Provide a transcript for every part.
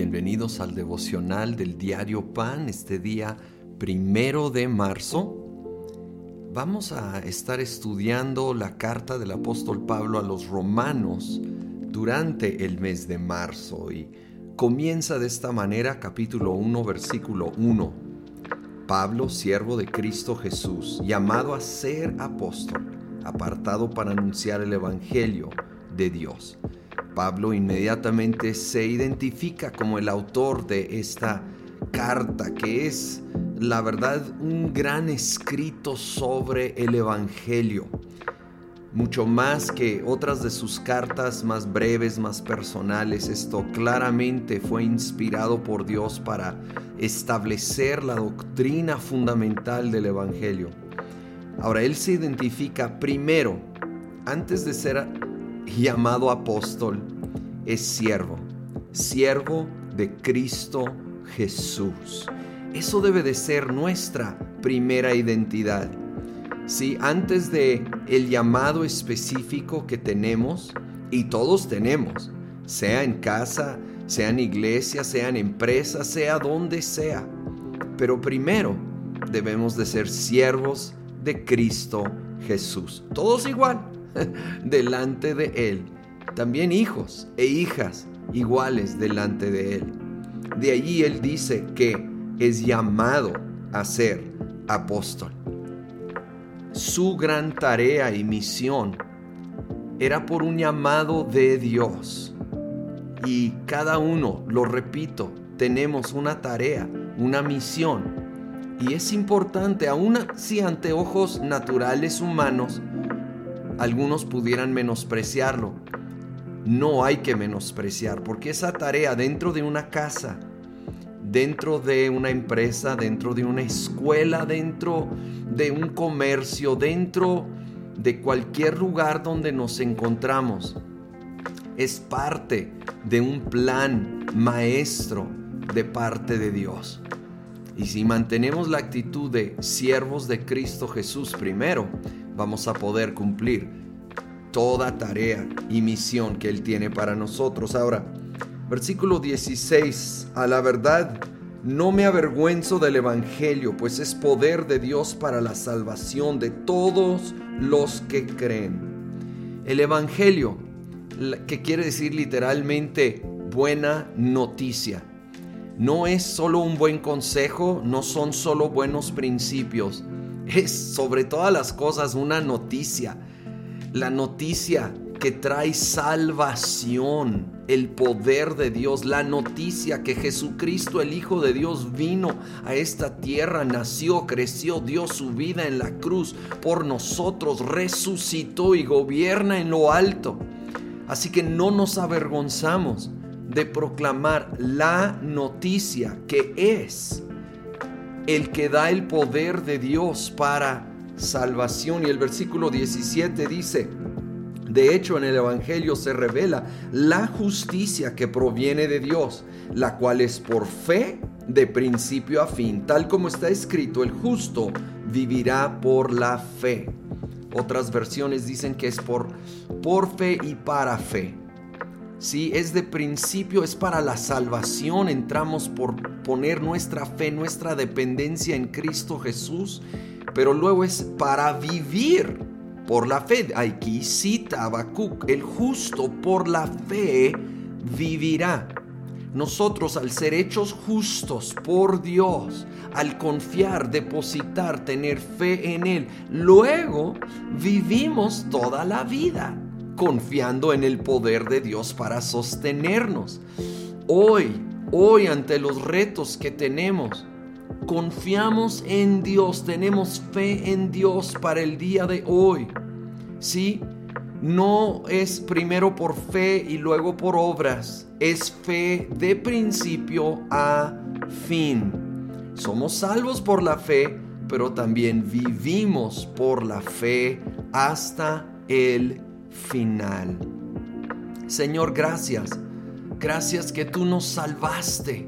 Bienvenidos al devocional del diario Pan, este día primero de marzo. Vamos a estar estudiando la carta del apóstol Pablo a los romanos durante el mes de marzo y comienza de esta manera capítulo 1 versículo 1. Pablo, siervo de Cristo Jesús, llamado a ser apóstol, apartado para anunciar el Evangelio de Dios Pablo inmediatamente se identifica como el autor de esta carta, que es la verdad un gran escrito sobre el Evangelio. Mucho más que otras de sus cartas más breves, más personales, esto claramente fue inspirado por Dios para establecer la doctrina fundamental del Evangelio. Ahora, él se identifica primero, antes de ser llamado apóstol es siervo, siervo de Cristo Jesús. Eso debe de ser nuestra primera identidad. Si antes de el llamado específico que tenemos y todos tenemos, sea en casa, sea en iglesia, sea en empresa, sea donde sea. Pero primero debemos de ser siervos de Cristo Jesús. Todos igual. delante de Él. También hijos e hijas iguales delante de Él. De allí Él dice que es llamado a ser apóstol. Su gran tarea y misión era por un llamado de Dios. Y cada uno, lo repito, tenemos una tarea, una misión. Y es importante, aún si ante ojos naturales humanos, algunos pudieran menospreciarlo. No hay que menospreciar, porque esa tarea dentro de una casa, dentro de una empresa, dentro de una escuela, dentro de un comercio, dentro de cualquier lugar donde nos encontramos, es parte de un plan maestro de parte de Dios. Y si mantenemos la actitud de siervos de Cristo Jesús primero, vamos a poder cumplir toda tarea y misión que Él tiene para nosotros. Ahora, versículo 16, a la verdad, no me avergüenzo del Evangelio, pues es poder de Dios para la salvación de todos los que creen. El Evangelio, que quiere decir literalmente buena noticia, no es solo un buen consejo, no son solo buenos principios, es sobre todas las cosas una noticia. La noticia que trae salvación, el poder de Dios, la noticia que Jesucristo el Hijo de Dios vino a esta tierra, nació, creció, dio su vida en la cruz por nosotros, resucitó y gobierna en lo alto. Así que no nos avergonzamos de proclamar la noticia que es el que da el poder de Dios para salvación. Y el versículo 17 dice, de hecho, en el Evangelio se revela la justicia que proviene de Dios, la cual es por fe de principio a fin. Tal como está escrito, el justo vivirá por la fe. Otras versiones dicen que es por, por fe y para fe. Sí, es de principio, es para la salvación. Entramos por poner nuestra fe, nuestra dependencia en Cristo Jesús, pero luego es para vivir por la fe. Aquí cita Habacuc, el justo por la fe vivirá. Nosotros al ser hechos justos por Dios, al confiar, depositar, tener fe en Él, luego vivimos toda la vida confiando en el poder de Dios para sostenernos. Hoy, hoy ante los retos que tenemos, confiamos en Dios, tenemos fe en Dios para el día de hoy. ¿Sí? No es primero por fe y luego por obras, es fe de principio a fin. Somos salvos por la fe, pero también vivimos por la fe hasta el final. Señor, gracias. Gracias que tú nos salvaste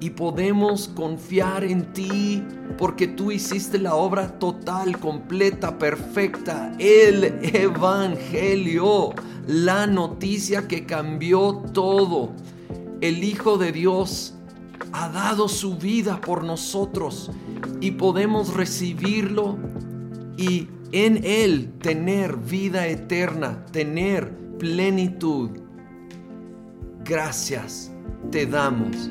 y podemos confiar en ti porque tú hiciste la obra total, completa, perfecta, el Evangelio, la noticia que cambió todo. el Hijo de Dios ha dado su vida por nosotros y podemos recibirlo y en Él tener vida eterna, tener plenitud. Gracias te damos